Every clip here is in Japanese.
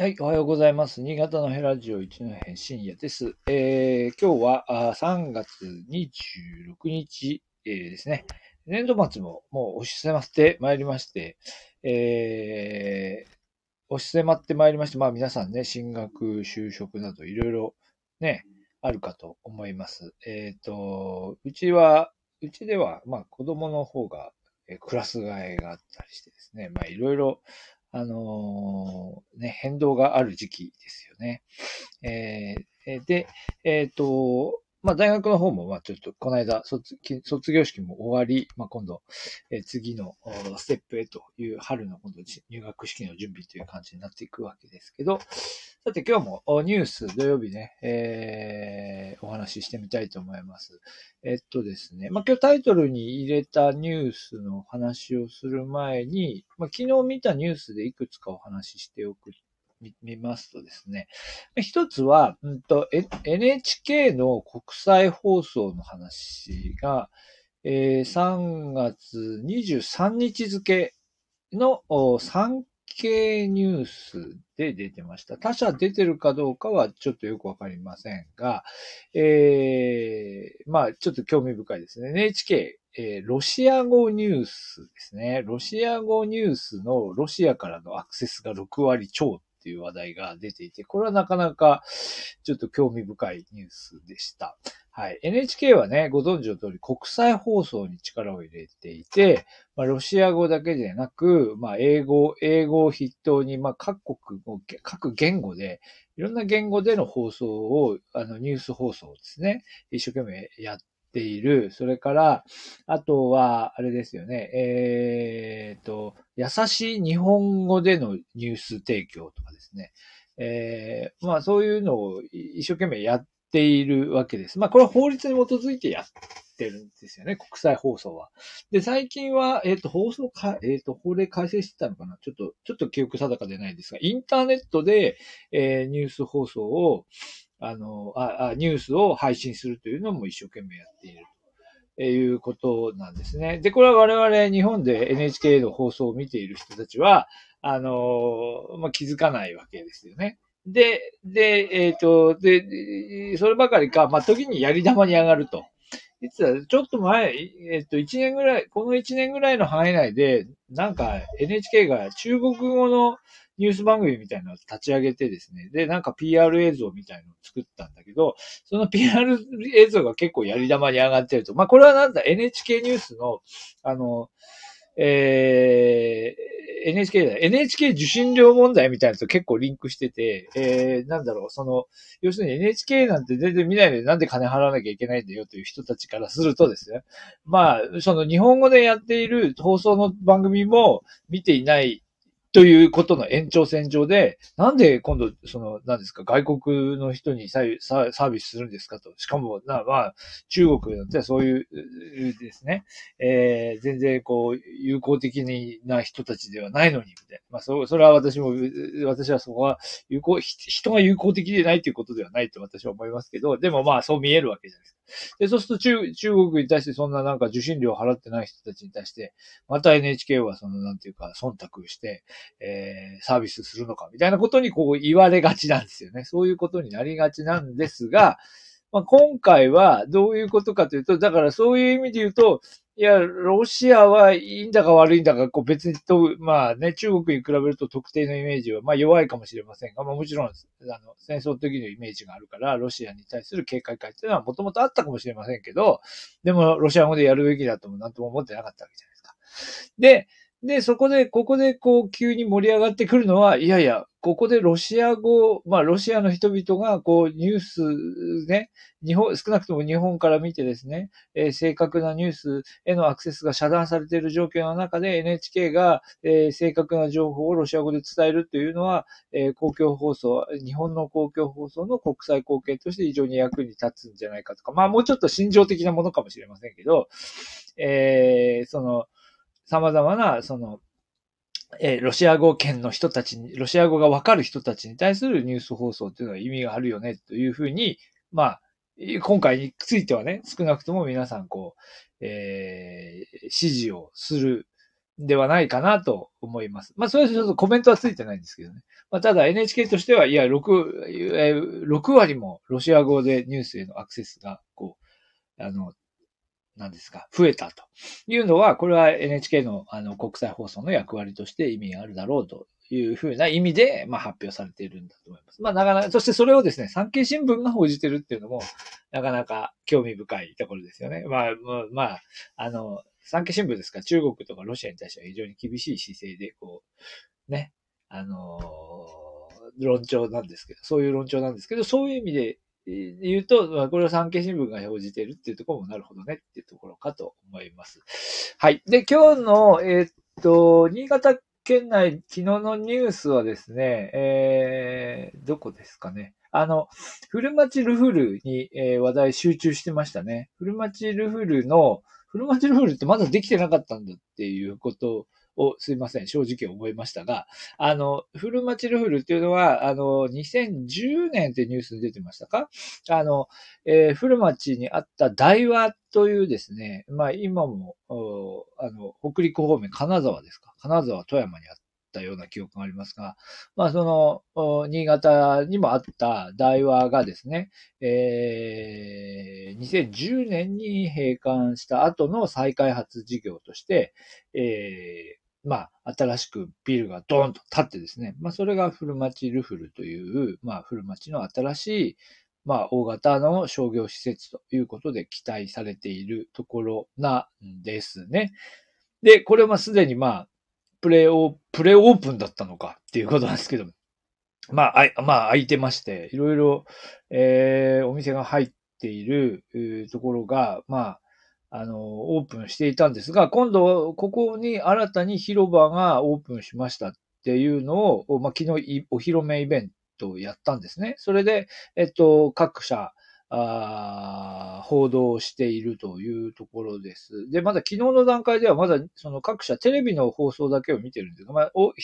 はい、おはようございます。新潟のヘラジオ一の編深夜です。えー、今日はあ3月26日、えー、ですね。年度末ももう押し迫ってまいりまして、えー、押し迫ってまいりまして、まあ皆さんね、進学、就職などいろいろね、あるかと思います。えっ、ー、と、うちは、うちでは、まあ子供の方が、クラス替えがあったりしてですね、まあいろいろあのー、ね、変動がある時期ですよね。えー、で、えっ、ー、と、まあ、大学の方も、まあ、ちょっと、この間卒、卒業式も終わり、まあ、今度、え、次のステップへという春の今度入学式の準備という感じになっていくわけですけど、さて今日もニュース土曜日ね、えー、お話ししてみたいと思います。えっとですね、まあ、今日タイトルに入れたニュースの話をする前に、まあ、昨日見たニュースでいくつかお話ししておく見ますとですね、一つは、うんと、NHK の国際放送の話が、えー、3月23日付の産経ニュースで出てました。他社出てるかどうかはちょっとよくわかりませんが、えー、まあちょっと興味深いですね。NHK、えー、ロシア語ニュースですね。ロシア語ニュースのロシアからのアクセスが6割超っていう話題が出ていて、これはなかなかちょっと興味深いニュースでした。はい。NHK はね、ご存知の通り国際放送に力を入れていて、まあ、ロシア語だけでなく、まあ、英語、英語を筆頭に、まあ、各国、各言語で、いろんな言語での放送を、あの、ニュース放送をですね、一生懸命やっている。それから、あとは、あれですよね、えー、と、優しい日本語でのニュース提供とかですね。えー、まあそういうのを一生懸命やっているわけです。まあ、これは法律に基づいてやってるんですよね、国際放送は。で、最近は、えっ、ー、と、放送か、えっ、ー、と、法令改正してたのかなちょっと、ちょっと記憶定かでないですが、インターネットで、えー、ニュース放送を、あのあ、ニュースを配信するというのも一生懸命やっている。ということなんですね。で、これは我々日本で NHK の放送を見ている人たちは、あの、まあ、気づかないわけですよね。で、で、えっ、ー、と、で、そればかりか、まあ、時にやり玉に上がると。実は、ちょっと前、えっ、と、1年ぐらい、この1年ぐらいの範囲内で、なんか NHK が中国語のニュース番組みたいなのを立ち上げてですね、で、なんか PR 映像みたいのを作ったんだけど、その PR 映像が結構やり玉に上がってると。まあ、これはなんだ、NHK ニュースの、あの、えー、NHK だ、NHK 受信料問題みたいなのと結構リンクしてて、えー、なんだろう、その、要するに NHK なんて全然見ないでなんで金払わなきゃいけないんだよという人たちからするとですね、まあ、その日本語でやっている放送の番組も見ていないということの延長線上で、なんで今度、その、何ですか、外国の人にサービスするんですかと。しかも、な、まあ、中国なんてそういうですね、えー、全然こう、友好的な人たちではないのに、みたいな。まあ、そ、それは私も、私はそこは、友好、人が友好的でないということではないと私は思いますけど、でもまあ、そう見えるわけじゃないですか。で、そうすると中中国に対してそんななんか受信料払ってない人たちに対して、また NHK はそのなんていうか忖度して、えー、サービスするのかみたいなことにこう言われがちなんですよね。そういうことになりがちなんですが、まあ、今回はどういうことかというと、だからそういう意味で言うと、いや、ロシアはいいんだか悪いんだか、こう別にと、まあね、中国に比べると特定のイメージは、まあ弱いかもしれませんが、まあもちろん、あの、戦争的なイメージがあるから、ロシアに対する警戒感っていうのはもともとあったかもしれませんけど、でもロシア語でやるべきだともなんとも思ってなかったわけじゃないですか。で、で、そこで、ここでこう急に盛り上がってくるのは、いやいや、ここでロシア語、まあロシアの人々がこうニュースね、日本、少なくとも日本から見てですね、えー、正確なニュースへのアクセスが遮断されている状況の中で NHK が、えー、正確な情報をロシア語で伝えるというのは、えー、公共放送、日本の公共放送の国際貢献として非常に役に立つんじゃないかとか、まあもうちょっと心情的なものかもしれませんけど、えー、その、様々な、その、えー、ロシア語圏の人たちに、ロシア語がわかる人たちに対するニュース放送っていうのは意味があるよね、というふうに、まあ、今回についてはね、少なくとも皆さん、こう、えー、指示をするではないかなと思います。まあ、それはちょっとコメントはついてないんですけどね。まあ、ただ NHK としては、いや、6、6割もロシア語でニュースへのアクセスが、こう、あの、何ですか、増えたというのは、これは NHK のあの国際放送の役割として意味があるだろうというふうな意味で、まあ、発表されているんだと思います。まあ、なかなか、そしてそれをですね、産経新聞が報じてるっていうのも、なかなか興味深いところですよね。まあ、まあ、あの、産経新聞ですか、中国とかロシアに対しては非常に厳しい姿勢で、こう、ね、あの論調なんですけど、そういう論調なんですけど、そういう意味で言うと、ま、これは産経新聞が報じているっていうところもなるほどねっていうところかと思います。はい。で、今日の、えー、っと、新潟県内、昨日のニュースはですね、えー、どこですかね。あの、古町ルフルに、えー、話題集中してましたね。古町ルフルの、古町ルフルってまだできてなかったんだっていうことを、すいません、正直思いましたが、あの、フルマチルフルっていうのは、あの、2010年ってニュースに出てましたか？あの、えー、フルマチにあった大和というですね、まあ今も、あの、北陸方面、金沢ですか？金沢、富山にあったような記憶がありますが、まあその、新潟にもあった大和がですね、えー、2010年に閉館した後の再開発事業として、えー、まあ、新しくビルがドーンと建ってですね、まあ、それが古町ルフルという、まあ、古町の新しい、まあ、大型の商業施設ということで期待されているところなんですね。で、これはすでにまあ、プレイオ、プレイオープンだったのかっていうことなんですけどまあ、あまあ、空いてまして、いろいろ、えー、お店が入っているところが、まあ、あの、オープンしていたんですが、今度、ここに新たに広場がオープンしましたっていうのを、まあ、昨日お披露目イベントをやったんですね。それで、えっと、各社、あ報道しているというところです。で、まだ昨日の段階ではまだその各社テレビの放送だけを見てるんですが、まあ、お、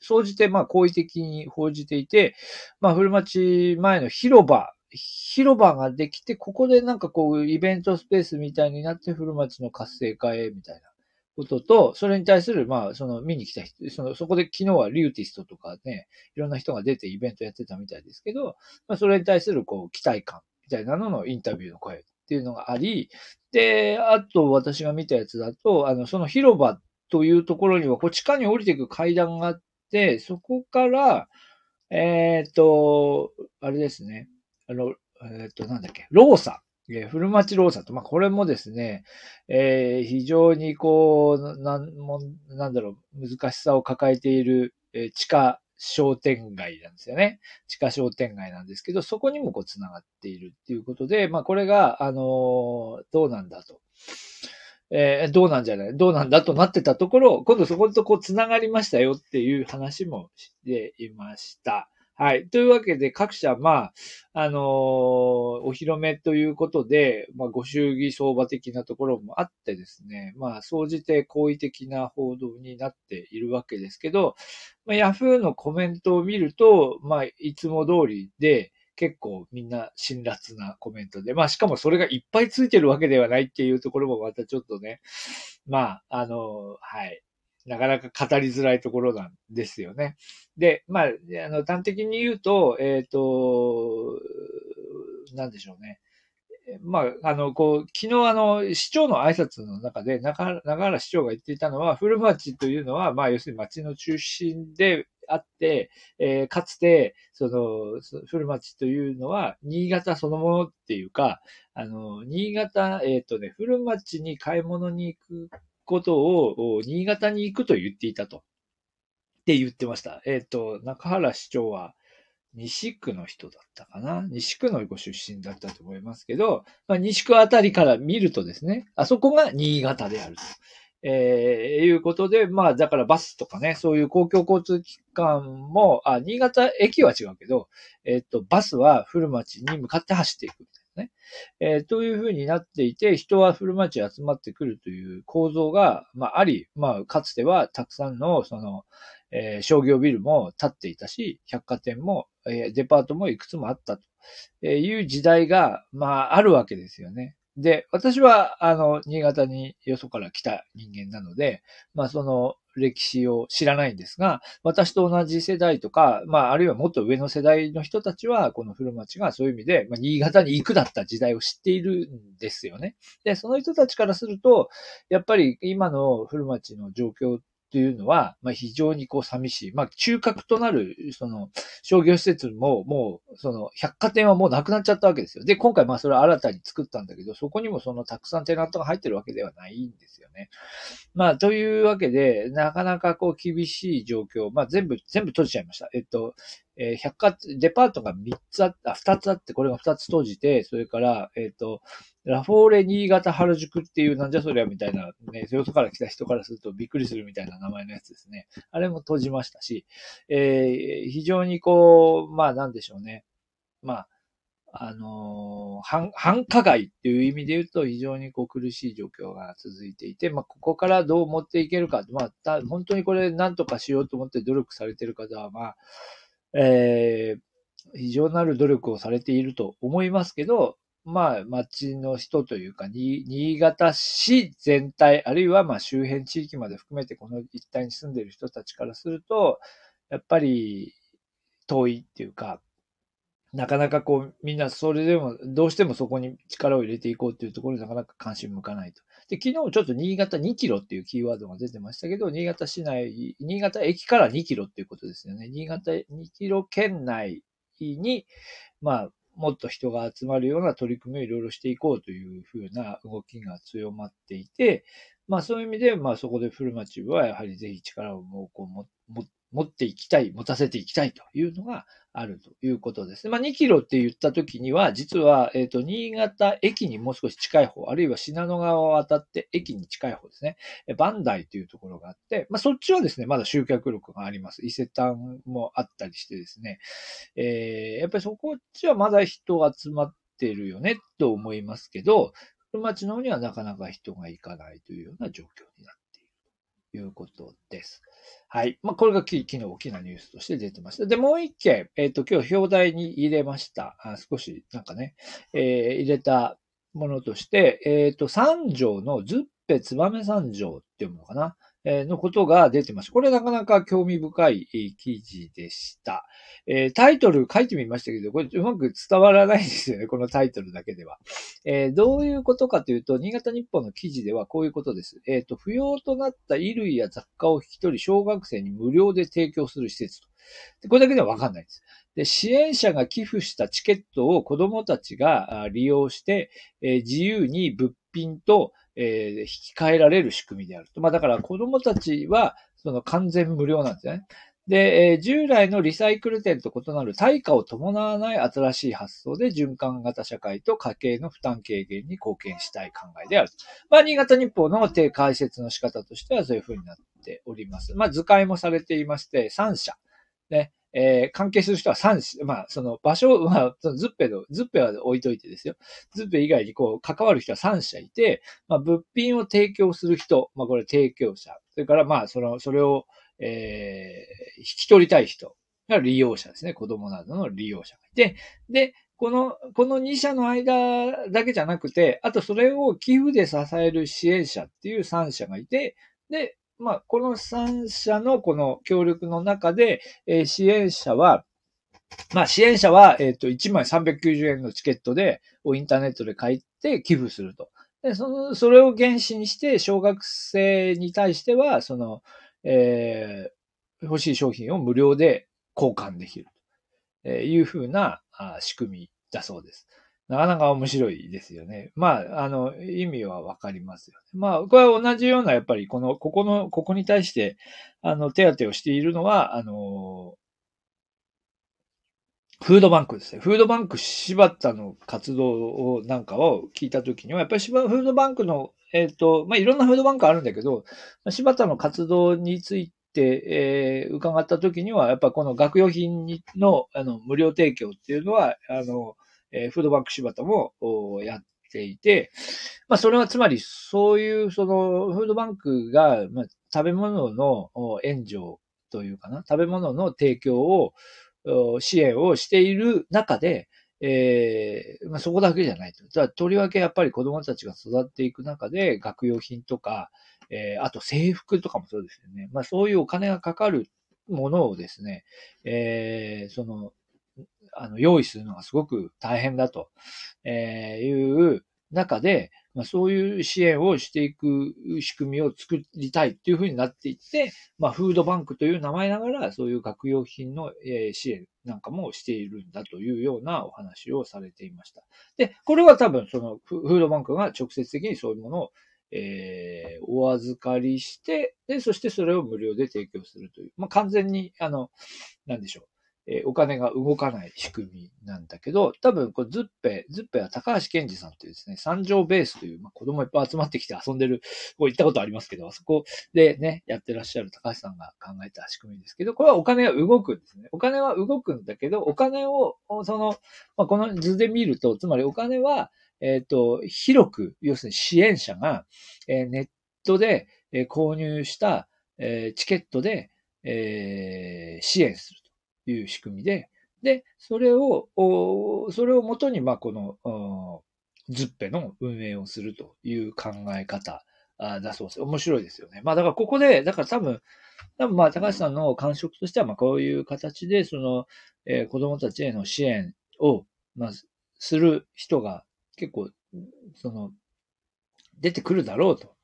総じてまあ好意的に報じていて、まあ、古町前の広場広場ができて、ここでなんかこう、イベントスペースみたいになって、古町の活性化へ、みたいなことと、それに対する、まあ、その見に来た人、その、そこで昨日はリューティストとかね、いろんな人が出てイベントやってたみたいですけど、まあ、それに対するこう、期待感みたいなののインタビューの声っていうのがあり、で、あと私が見たやつだと、あの、その広場というところには、こう、地下に降りていく階段があって、そこから、えっ、ー、と、あれですね。あの、えっ、と、なんだっけ、ローサ。えー、古町ローサと、まあ、これもですね、えー、非常にこう、なん、もなんだろう、難しさを抱えている、えー、地下商店街なんですよね。地下商店街なんですけど、そこにもこう繋がっているっていうことで、まあこれが、あの、どうなんだと。えー、どうなんじゃない？どうなんだとなってたところ、今度そことこう繋がりましたよっていう話もしていました。はい。というわけで、各社、まあ、あのー、お披露目ということで、まあ、ご祝儀相場的なところもあってですね、まあ、総じて好意的な報道になっているわけですけど、まあ、ヤフーのコメントを見ると、まあ、いつも通りで、結構みんな辛辣なコメントで、まあしかもそれがいっぱいついてるわけではないっていうところもまたちょっとね、まあ、あの、はい。なかなか語りづらいところなんですよね。で、まあ、あの、端的に言うと、えっ、ー、と、なんでしょうね。まあ、あの、こう、昨日あの、市長の挨拶の中で、中原市長が言っていたのは、古町というのは、まあ、要するに町の中心であって、えー、かつて、その、古町というのは、新潟そのものっていうか、あの、新潟、えっ、ー、とね、古町に買い物に行くことを新潟に行くと言っていたと。って言ってました。えっ、ー、と、中原市長は西区の人だったかな？西区のご出身だったと思いますけど、まあ、西区あたりから見るとですね、あそこが新潟であると。えー、いうことで、まあ、だからバスとかね、そういう公共交通機関も、あ、新潟駅は違うけど、えっ、ー、と、バスは古町に向かって走っていく。ね。えー、というふうになっていて、人は古町集まってくるという構造が、まあ、あり、まあ、かつてはたくさんの、その、えー、商業ビルも建っていたし、百貨店も、えー、デパートもいくつもあったという時代が、まあ、あるわけですよね。で、私は、あの、新潟によそから来た人間なので、まあ、その歴史を知らないんですが、私と同じ世代とか、まあ、あるいはもっと上の世代の人たちは、この古町がそういう意味で、まあ、新潟に行くだった時代を知っているんですよね。で、その人たちからすると、やっぱり今の古町の状況ていうのは、まあ、非常にこう寂しい。まあ、中核となる、その、商業施設も、もう、その、百貨店はもうなくなっちゃったわけですよ。で、今回、まあ、それは新たに作ったんだけど、そこにもその、たくさんテナントが入ってるわけではないんですよね。まあ、というわけで、なかなかこう、厳しい状況。まあ、全部、全部閉じちゃいました。えっと、えー、百貨、デパートが3つあった、2つあって、これが2つ閉じて、それから、えっ、と、ラフォーレ新潟原宿っていうなんじゃそりゃみたいな、ね、よそから来た人からするとびっくりするみたいな名前のやつですね。あれも閉じましたし、えー、非常にこう、まあなんでしょうね。まあ、あの、繁華街っていう意味で言うと非常にこう苦しい状況が続いていて、まあここからどう持っていけるか、まあ本当にこれ何とかしようと思って努力されてる方は、まあ、えー、非常なる努力をされていると思いますけど、まあ、町の人というか、新潟市全体、あるいはまあ周辺地域まで含めてこの一帯に住んでいる人たちからすると、やっぱり遠いっていうか、なかなかこう、みんなそれでも、どうしてもそこに力を入れていこうっていうところになかなか関心向かないと。で、昨日ちょっと新潟2キロっていうキーワードが出てましたけど、新潟市内、新潟駅から2キロっていうことですよね。新潟2キロ圏内に、まあ、もっと人が集まるような取り組みをいろいろしていこうというふうな動きが強まっていて、まあそういう意味で、まあそこで古町はやはりぜひ力をもうこうもも持っていきたい、持たせていきたいというのがあるということですね。まあ、2キロって言った時には、実は、えっ、ー、と、新潟駅にもう少し近い方、あるいは信濃川を渡って駅に近い方ですね。バンダイというところがあって、まあ、そっちはですね、まだ集客力があります。伊勢丹もあったりしてですね、えー、やっぱりそこっちはまだ人集まってるよね、と思いますけど、町の方にはなかなか人が行かないというような状況になっているということです。はい。まあ、これが昨日大きなニュースとして出てました。で、もう一件、えっ、ー、と、今日表題に入れました。あ少し、なんかね、えー、入れたものとして、えっ、ー、と、三条のズッペ燕三条っていうものかな。のことが出てます。これなかなか興味深い記事でした。え、タイトル書いてみましたけど、これうまく伝わらないですよね、このタイトルだけでは。え、どういうことかというと、新潟日報の記事ではこういうことです。えっ、と、不要となった衣類や雑貨を引き取り、小学生に無料で提供する施設と。でこれだけではわかんないです。で、支援者が寄付したチケットを子供たちが利用して、え自由に物品と、えー、引き換えられる仕組みであると。まあだから子供たちは、その完全無料なんですね。で、えー、従来のリサイクル店と異なる対価を伴わない新しい発想で循環型社会と家計の負担軽減に貢献したい考えである。まあ、新潟日報の低解説の仕方としてはそういう風になっております。まあ、図解もされていまして、3社。ね、えー、関係する人は3、まあ、その場所、まあ、ズッペの、ズッペは置いといてですよ。ズッペ以外にこう、関わる人は3社いて、まあ、物品を提供する人、まあ、これ提供者。それから、まあ、その、それを、えー、引き取りたい人が利用者ですね。子供などの利用者がいて、で、この、この2社の間だけじゃなくて、あとそれを寄付で支える支援者っていう3社がいて、で、まあ、この3社のこの協力の中で、えー、支援者は、まあ、支援者は、えっ、ー、と、1枚390円のチケットで、をインターネットで買って寄付すると。で、その、それを原資にして、小学生に対しては、その、えー、欲しい商品を無料で交換できるというふうなあ仕組みだそうです。なかなか面白いですよね。まあ、あの、意味はわかりますよ、ね。まあ、これは同じような、やっぱり、この、ここの、ここに対して、あの、手当てをしているのは、あの、フードバンクですね。フードバンク柴田の活動をなんかを聞いたときには、やっぱりフードバンクの、えっ、ー、と、まあ、いろんなフードバンクあるんだけど、柴田の活動について、えー、伺ったときには、やっぱこの学用品の、あの、無料提供っていうのは、あの、えー、フードバンク柴田もやっていて、まあ、それはつまり、そういう、その、フードバンクが、まあ、食べ物の援助というかな、食べ物の提供を、支援をしている中で、えー、まあ、そこだけじゃないと。だとりわけやっぱり子供たちが育っていく中で学用品とか、えー、あと制服とかもそうですよね。まあそういうお金がかかるものをですね、えー、その、あの、用意するのがすごく大変だと、えいう中で、まあ、そういう支援をしていく仕組みを作りたいっていうふうになっていって、まあ、フードバンクという名前ながら、そういう学用品の支援なんかもしているんだというようなお話をされていました。で、これは多分そのフードバンクが直接的にそういうものをえー、お預かりして、で、そしてそれを無料で提供するという、まあ、完全に、あの、なんでしょう。えー、お金が動かない仕組みなんだけど、多分、こう、ズッペ、ズッペは高橋健二さんというですね、三条ベースという、まあ、子供いっぱい集まってきて遊んでる、こう行ったことありますけど、あそこでね、やってらっしゃる高橋さんが考えた仕組みですけど、これはお金が動くんですね。お金は動くんだけど、お金を、その、まあ、この図で見ると、つまりお金は、えっ、ー、と、広く、要するに支援者が、えー、ネットで、えー、購入した、えチケットで、え支援するいう仕組みで、で、それを、おそれをもとに、まあ、この、ズッペの運営をするという考え方だそうです。面白いですよね。まあ、だからここで、だから多分、多分まあ、高橋さんの感触としては、まあ、こういう形で、その、えー、子供たちへの支援を、まあ、する人が結構、その、出てくるだろうと、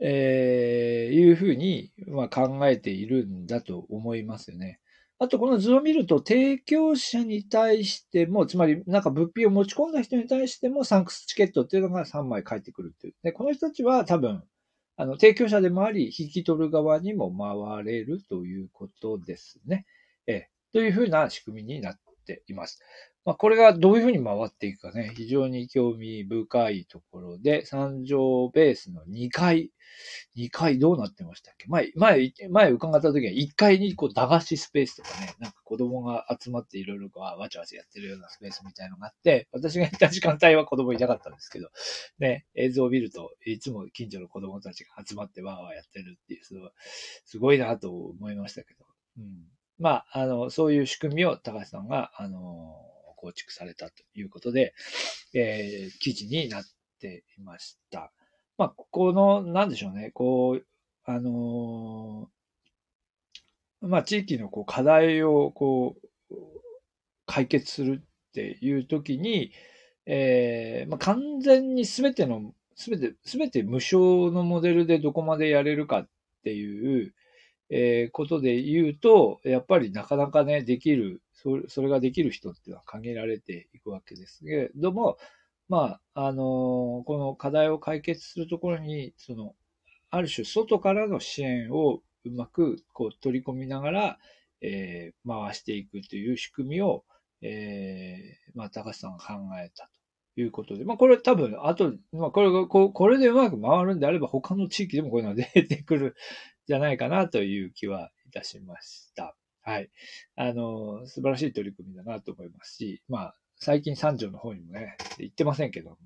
えー、いうふうに、まあ、考えているんだと思いますよね。あと、この図を見ると、提供者に対しても、つまり、なんか物品を持ち込んだ人に対しても、サンクスチケットっていうのが3枚返ってくるっていう。で、この人たちは多分、あの、提供者でもあり、引き取る側にも回れるということですね。えというふうな仕組みになってています。まあ、これがどういうふうに回っていくかね、非常に興味深いところで、三条ベースの2階、2階どうなってましたっけ？前、前、前伺った時は1階にこう駄菓子スペースとかね、なんか子供が集まっていろいろわちゃわちゃやってるようなスペースみたいのがあって、私が行った時間帯は子供いなかったんですけど、ね、映像を見るといつも近所の子供たちが集まってわーわーやってるっていう、すごいなと思いましたけど、うん。まあ、あの、そういう仕組みを高橋さんが、あの、構築されたということで、えー、記事になっていました。まあ、この、なんでしょうね、こう、あのー、まあ、地域のこう課題をこう、解決するっていう時に、えー、まあ、完全にすべての、すべて、すべて無償のモデルでどこまでやれるかっていう、えー、ことで言うと、やっぱりなかなかね、できるそれそれができる人っていうのは限られていくわけですけれども、まあ、あの、この課題を解決するところに、その、ある種外からの支援をうまくこう取り込みながら、えー、回していくという仕組みを、えー、まあ、高橋さんが考えたいうことで、まあ、これ多分、あと、まあ、これが、こうこれでうまく回るんであれば、他の地域でもこういうのが出てくるんじゃないかなという気はいたしました。はい。あの、素晴らしい取り組みだなと思いますし、まあ、最近三条の方にもね、行ってませんけども、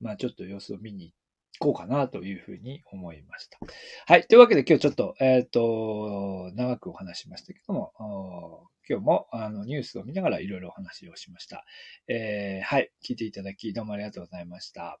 まあちょっと様子を見に行こうかなというふうに思いました。はい。というわけで今日ちょっと、えっ、ー、と、長くお話しましたけども、今日もあのニュースを見ながらいろいろお話をしました。えー、はい。聞いていただきどうもありがとうございました。